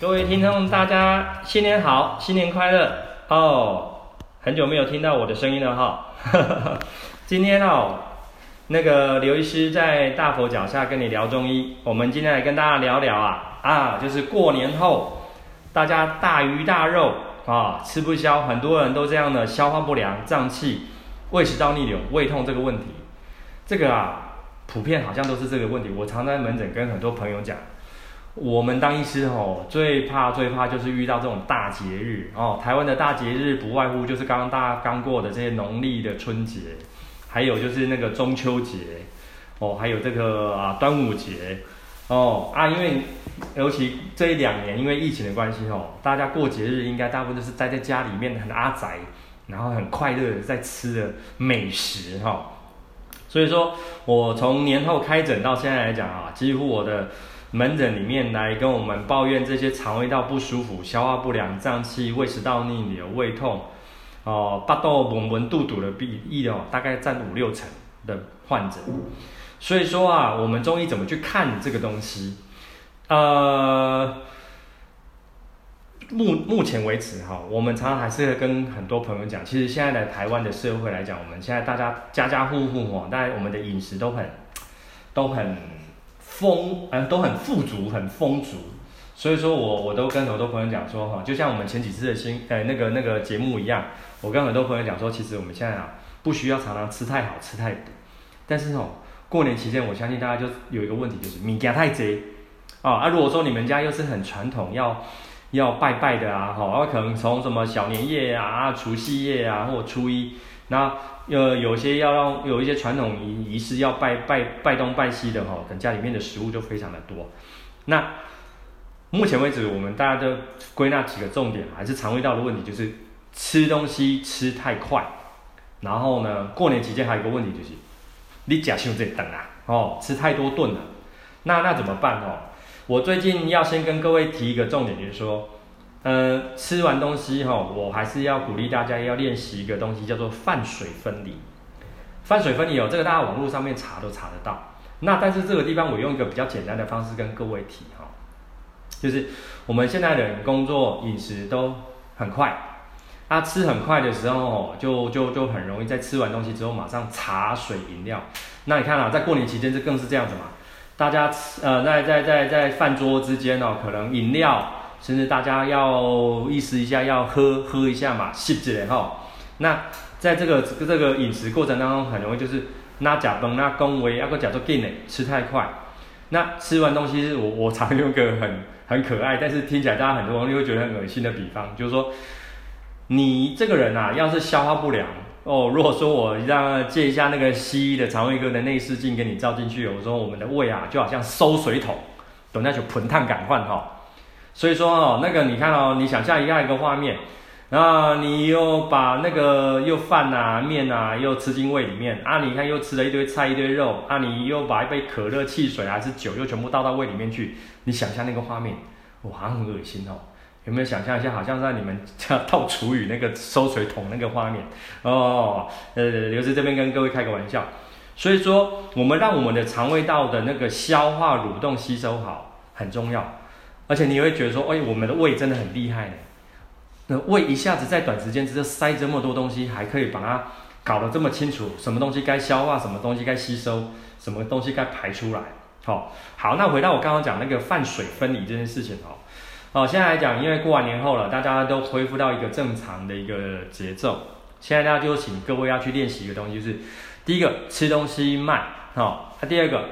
各位听众，大家新年好，新年快乐哦！很久没有听到我的声音了哈。今天哦，那个刘医师在大佛脚下跟你聊中医，我们今天来跟大家聊聊啊啊，就是过年后大家大鱼大肉啊吃不消，很多人都这样的消化不良、胀气、胃食道逆流、胃痛这个问题，这个啊普遍好像都是这个问题。我常在门诊跟很多朋友讲。我们当医师吼，最怕最怕就是遇到这种大节日哦。台湾的大节日不外乎就是刚刚大家刚过的这些农历的春节，还有就是那个中秋节哦，还有这个啊端午节哦啊，因为尤其这一两年因为疫情的关系哦，大家过节日应该大部分都是待在家里面很阿宅，然后很快乐的在吃的美食哈、哦。所以说我从年后开诊到现在来讲啊，几乎我的。门诊里面来跟我们抱怨这些肠胃道不舒服、消化不良、胀气、胃食道逆流、胃痛，哦，巴肚闷闷、肚肚的比例哦，大概占五六成的患者。所以说啊，我们中医怎么去看这个东西？呃，目目前为止哈，我们常常还是跟很多朋友讲，其实现在的台湾的社会来讲，我们现在大家家家户户哦，大家我们的饮食都很都很。丰，嗯，都很富足，很丰足，所以说我我都跟很多朋友讲说哈，就像我们前几次的新，呃，那个那个节目一样，我跟很多朋友讲说，其实我们现在啊，不需要常常吃太好，吃太补，但是哦，过年期间，我相信大家就有一个问题，就是物件太贼，啊，啊，如果说你们家又是很传统，要要拜拜的啊，哈，啊，可能从什么小年夜啊、除夕夜啊，或初一，那。呃，有些要让有一些传统仪仪式要拜拜拜东拜西的哈，等家里面的食物就非常的多。那目前为止，我们大家都归纳几个重点，还是肠胃道的问题，就是吃东西吃太快。然后呢，过年期间还有一个问题就是，你假胸在等啊，哦，吃太多顿了。那那怎么办哦？我最近要先跟各位提一个重点，就是说。呃，吃完东西哈，我还是要鼓励大家要练习一个东西，叫做饭水分离。饭水分离哦，这个大家网络上面查都查得到。那但是这个地方我用一个比较简单的方式跟各位提哈，就是我们现在的人工作饮食都很快，啊，吃很快的时候就就就很容易在吃完东西之后马上茶水饮料。那你看啊，在过年期间这更是这样子嘛，大家吃呃在在在在饭桌之间哦，可能饮料。甚至大家要意识一下，要喝喝一下嘛，吸着哈。那在这个这个饮食过程当中，很容易就是那假崩那恭维，那个假做劲呢，吃太快。那吃完东西，我 我常用个很很可爱，但是听起来大家很多人会觉得很恶心的比方，就是说你这个人啊，要是消化不良哦，如果说我让借一下那个西医的肠胃科的内视镜给你照进去，我说我们的胃啊，就好像收水桶，等下就喷烫感换哈。所以说哦，那个你看哦，你想象一下一个画面，然后你又把那个又饭啊、面啊又吃进胃里面啊，你看又吃了一堆菜一堆肉啊，你又把一杯可乐、汽水还是酒又全部倒到胃里面去，你想象那个画面，哇，很恶心哦。有没有想象一下，好像在你们家倒厨余那个收水桶那个画面哦？呃，刘师这边跟各位开个玩笑。所以说，我们让我们的肠胃道的那个消化蠕动吸收好很重要。而且你会觉得说，哎，我们的胃真的很厉害呢。那胃一下子在短时间之内塞这么多东西，还可以把它搞得这么清楚，什么东西该消化，什么东西该吸收，什么东西该排出来。好，好，那回到我刚刚讲那个饭水分离这件事情哦。好，现在来讲，因为过完年后了，大家都恢复到一个正常的一个节奏。现在大家就请各位要去练习一个东西，就是第一个吃东西慢，好，那第二个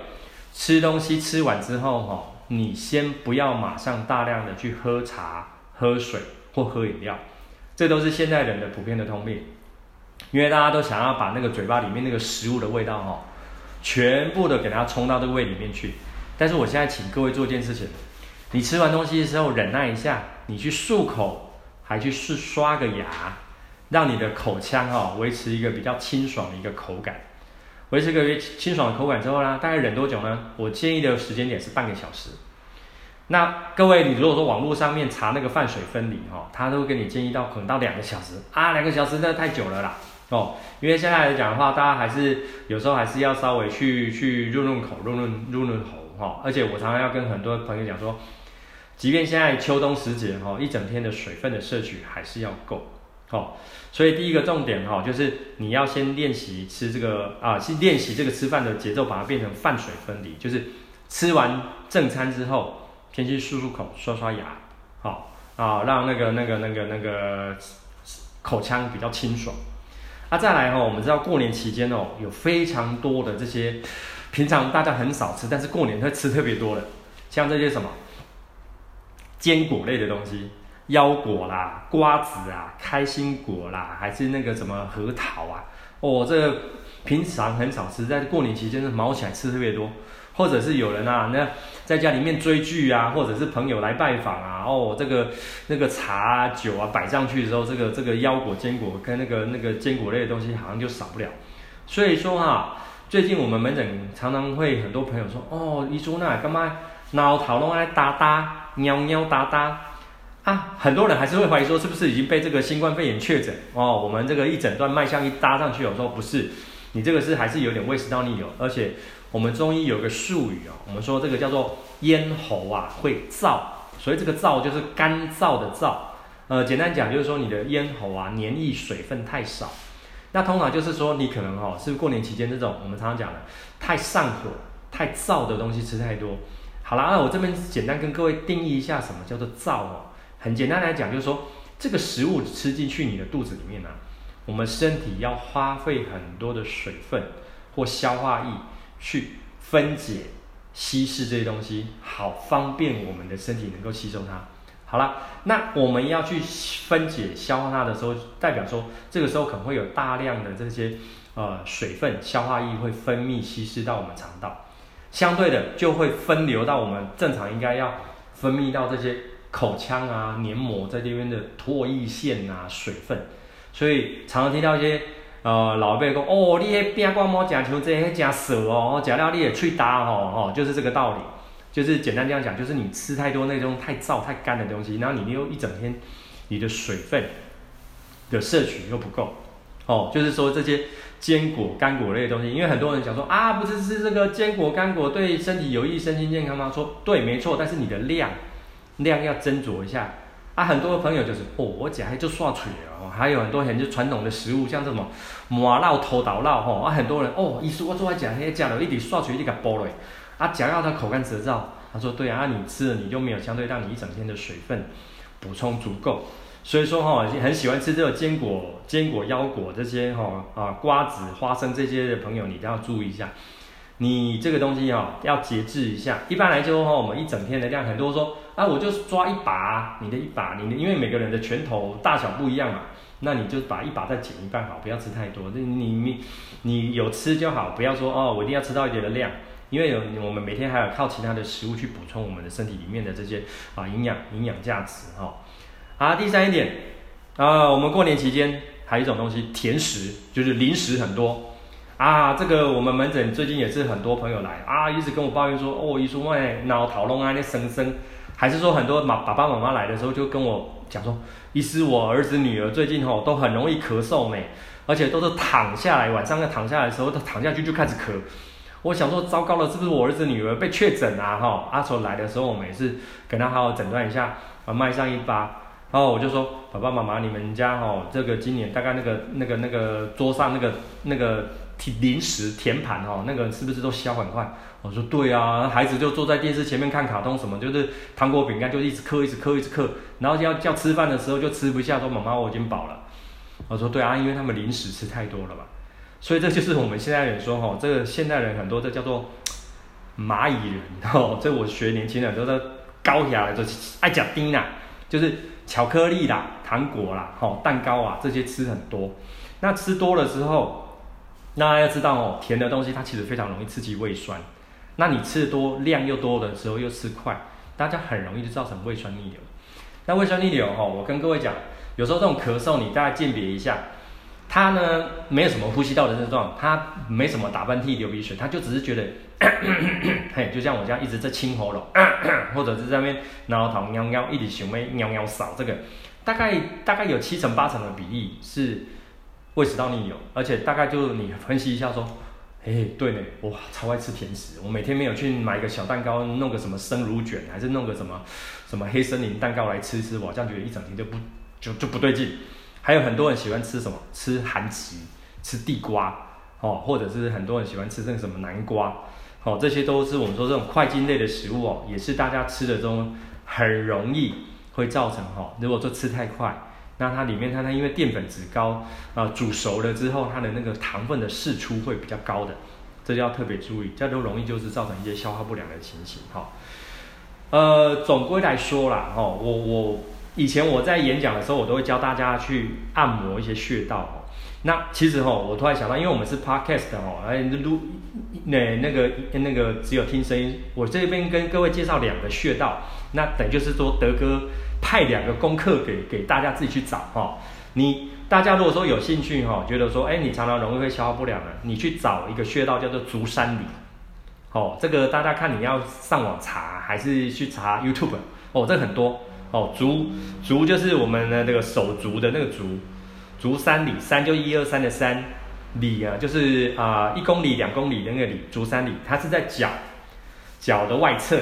吃东西吃完之后，哈。你先不要马上大量的去喝茶、喝水或喝饮料，这都是现代人的普遍的通病，因为大家都想要把那个嘴巴里面那个食物的味道哈，全部的给它冲到这个胃里面去。但是我现在请各位做一件事情，你吃完东西的时候忍耐一下，你去漱口，还去试刷个牙，让你的口腔哈维持一个比较清爽的一个口感。维持个越清爽的口感之后呢，大概忍多久呢？我建议的时间点是半个小时。那各位，你如果说网络上面查那个饭水分离哈，他都会给你建议到可能到两个小时啊，两个小时那太久了啦哦。因为现在来讲的话，大家还是有时候还是要稍微去去润润口、润润润润喉哈。而且我常常要跟很多朋友讲说，即便现在秋冬时节哈，一整天的水分的摄取还是要够。好，所以第一个重点哈，就是你要先练习吃这个啊，先练习这个吃饭的节奏，把它变成饭水分离，就是吃完正餐之后，先去漱漱口、刷刷牙，好啊，让那个那个那个那个口腔比较清爽。啊，再来哈，我们知道过年期间哦，有非常多的这些平常大家很少吃，但是过年会吃特别多的，像这些什么坚果类的东西。腰果啦、瓜子啊、开心果啦，还是那个什么核桃啊？哦，这个平常很少吃，在过年期间是卯起来吃特别多。或者是有人啊，那在家里面追剧啊，或者是朋友来拜访啊，哦，这个那个茶啊、酒啊摆上去的时候，这个这个腰果、坚果跟那个那个坚果类的东西好像就少不了。所以说哈、啊，最近我们门诊常常会很多朋友说，哦，医生那干嘛脑头拢爱哒哒、喵喵哒哒。啊，很多人还是会怀疑说，是不是已经被这个新冠肺炎确诊哦？我们这个一整段脉象一搭上去，我说不是，你这个是还是有点胃食道逆流，而且我们中医有个术语哦，我们说这个叫做咽喉啊会燥，所以这个燥就是干燥的燥，呃，简单讲就是说你的咽喉啊黏液水分太少，那通常就是说你可能哦，是是过年期间这种我们常常讲的太上火、太燥的东西吃太多。好了，那我这边简单跟各位定义一下什么叫做燥哦。很简单来讲，就是说这个食物吃进去你的肚子里面呢、我们身体要花费很多的水分或消化液去分解、稀释这些东西，好方便我们的身体能够吸收它。好了，那我们要去分解、消化它的时候，代表说这个时候可能会有大量的这些呃水分、消化液会分泌、稀释到我们肠道，相对的就会分流到我们正常应该要分泌到这些。口腔啊，黏膜在这边的唾液腺啊，水分，所以常常听到一些呃老辈讲，哦，你迄饼干莫食像这些加涩哦，食了你也喙焦吼吼，就是这个道理。就是简单这样讲，就是你吃太多那种太燥太干的东西，然后你又一整天你的水分的摄取又不够，哦，就是说这些坚果干果类的东西，因为很多人讲说啊，不是吃这个坚果干果对身体有益、身心健康吗？说对，没错，但是你的量。量要斟酌一下啊！很多朋友就是哦，我讲还就刷嘴哦，还有很多很就传统的食物，像这种麻烙、头倒烙吼啊，很多人哦，一说我做爱讲，嘿讲了一点刷嘴一点个剥了，啊，讲到他口干舌燥，他说对啊，你吃了你就没有相对让你一整天的水分补充足够，所以说哈，很喜欢吃这个坚果、坚果、腰果这些哈啊瓜子、花生这些的朋友，你都要注意一下。你这个东西哈要节制一下。一般来说哈，我们一整天的量，很多说啊，我就抓一把，你的一把，你的，因为每个人的拳头大小不一样嘛，那你就把一把再减一半好，不要吃太多。那你你你有吃就好，不要说哦，我一定要吃到一点的量，因为有我们每天还有靠其他的食物去补充我们的身体里面的这些啊营养营养价值哈。啊，第三一点啊，我们过年期间还有一种东西，甜食就是零食很多。啊，这个我们门诊最近也是很多朋友来啊，一直跟我抱怨说，哦，医生，我脑头痛啊，那生生，还是说很多妈爸爸妈妈来的时候就跟我讲说，医师，我儿子女儿最近吼都很容易咳嗽呢，而且都是躺下来，晚上要躺下来的时候，他躺下去就开始咳。我想说，糟糕了，是不是我儿子女儿被确诊啊？哈，阿丑来的时候，我们也是跟他好好诊断一下，把脉上一发，然后我就说，爸爸妈妈，你们家吼这个今年大概那个那个那个桌上那个那个。零食甜盘哦，那个是不是都消很快？我说对啊，孩子就坐在电视前面看卡通，什么就是糖果饼干就一直嗑，一直嗑，一直嗑，然后要叫吃饭的时候就吃不下，说妈妈我已经饱了。我说对啊，因为他们零食吃太多了嘛，所以这就是我们现代人说哈，这个现代人很多这叫做蚂蚁人哦，这我学年轻人都在高下来就爱讲丁啦，就是巧克力啦、糖果啦、哈蛋糕啊这些吃很多，那吃多了之后。那要知道哦，甜的东西它其实非常容易刺激胃酸。那你吃的多，量又多的时候又吃快，大家很容易就造成胃酸逆流。那胃酸逆流哦，我跟各位讲，有时候这种咳嗽你大概鉴别一下，它呢没有什么呼吸道的症状，它没什么打喷嚏、流鼻水，它就只是觉得，嘿，就像我这样一直在清喉咙，或者是在那边挠头喵喵一直想要喵喵扫这个，大概大概有七成八成的比例是。胃食道逆流，而且大概就是你分析一下说，哎，对呢，哇，超爱吃甜食。我每天没有去买个小蛋糕，弄个什么生乳卷，还是弄个什么什么黑森林蛋糕来吃吃，我这样觉得一整天就不就就不对劲。还有很多人喜欢吃什么？吃韩吉，吃地瓜，哦，或者是很多人喜欢吃那个什么南瓜，哦，这些都是我们说这种快进类的食物哦，也是大家吃的中很容易会造成哈、哦，如果说吃太快。那它里面它它因为淀粉质高啊、呃，煮熟了之后，它的那个糖分的释出会比较高的，这就要特别注意，这都容易就是造成一些消化不良的情形哈。呃，总归来说啦，哈，我我以前我在演讲的时候，我都会教大家去按摩一些穴道。哦那其实哈，我突然想到，因为我们是 podcast 哈，哎录那那个那个只有听声音，我这边跟各位介绍两个穴道，那等就是说德哥。派两个功课给给大家自己去找哈，你大家如果说有兴趣哈，觉得说哎，你常常容易会消化不良的，你去找一个穴道叫做足三里，哦，这个大家看你要上网查还是去查 YouTube 哦，这很多。哦，足足就是我们的那个手足的那个足，足三里，三就一二三的三，里啊就是啊、一公里两公里的那个里，足三里，它是在脚脚的外侧，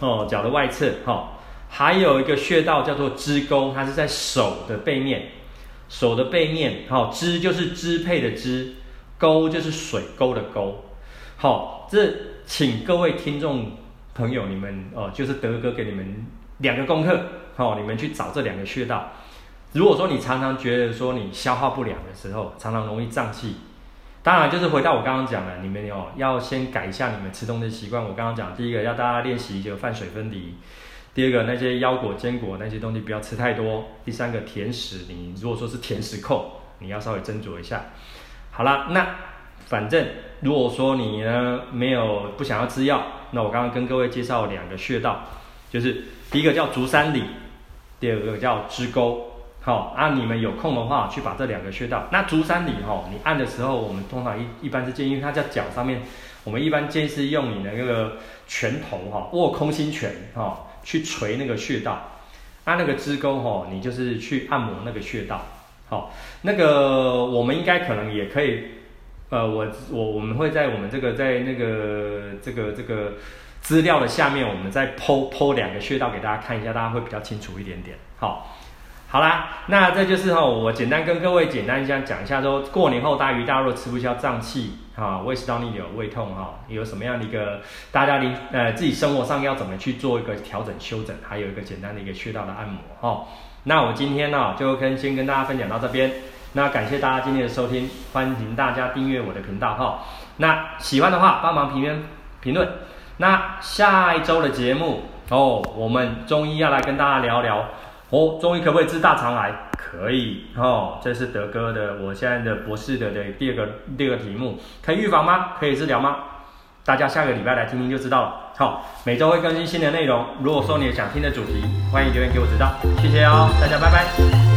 哦，脚的外侧哈。还有一个穴道叫做支沟，它是在手的背面，手的背面，好，支就是支配的支，沟就是水沟的沟，好，这请各位听众朋友，你们哦，就是德哥给你们两个功课，好，你们去找这两个穴道。如果说你常常觉得说你消化不良的时候，常常容易胀气，当然就是回到我刚刚讲的，你们哦要先改一下你们吃东西习惯。我刚刚讲第一个要大家练习就饭水分离。第二个，那些腰果、坚果那些东西不要吃太多。第三个，甜食，你如果说是甜食控，你要稍微斟酌一下。好了，那反正如果说你呢没有不想要吃药，那我刚刚跟各位介绍两个穴道，就是第一个叫足三里，第二个叫支沟。好，啊，你们有空的话去把这两个穴道。那足三里哈，你按的时候，我们通常一一般是建议它在脚上面，我们一般建议是用你的那个拳头哈，握空心拳哈。去捶那个穴道，按、那个支沟吼，你就是去按摩那个穴道，好，那个我们应该可能也可以，呃，我我我们会在我们这个在那个这个这个资料的下面，我们再剖剖两个穴道给大家看一下，大家会比较清楚一点点，好。好啦，那这就是哈，我简单跟各位简单一下讲一下，说过年后大鱼大肉吃不消，胀气哈，胃食道逆流、胃痛哈，有什么样的一个大家的呃自己生活上要怎么去做一个调整修整，还有一个简单的一个穴道的按摩哈。那我今天呢就跟先跟大家分享到这边，那感谢大家今天的收听，欢迎大家订阅我的频道哈。那喜欢的话帮忙评论评论。那下一周的节目哦，我们中医要来跟大家聊聊。哦，中医可不可以治大肠癌？可以哦，这是德哥的，我现在的博士的的第二个第二个题目，可以预防吗？可以治疗吗？大家下个礼拜来听听就知道了。好，每周会更新新的内容，如果说你有想听的主题，欢迎留言给我知道。谢谢哦，大家拜拜。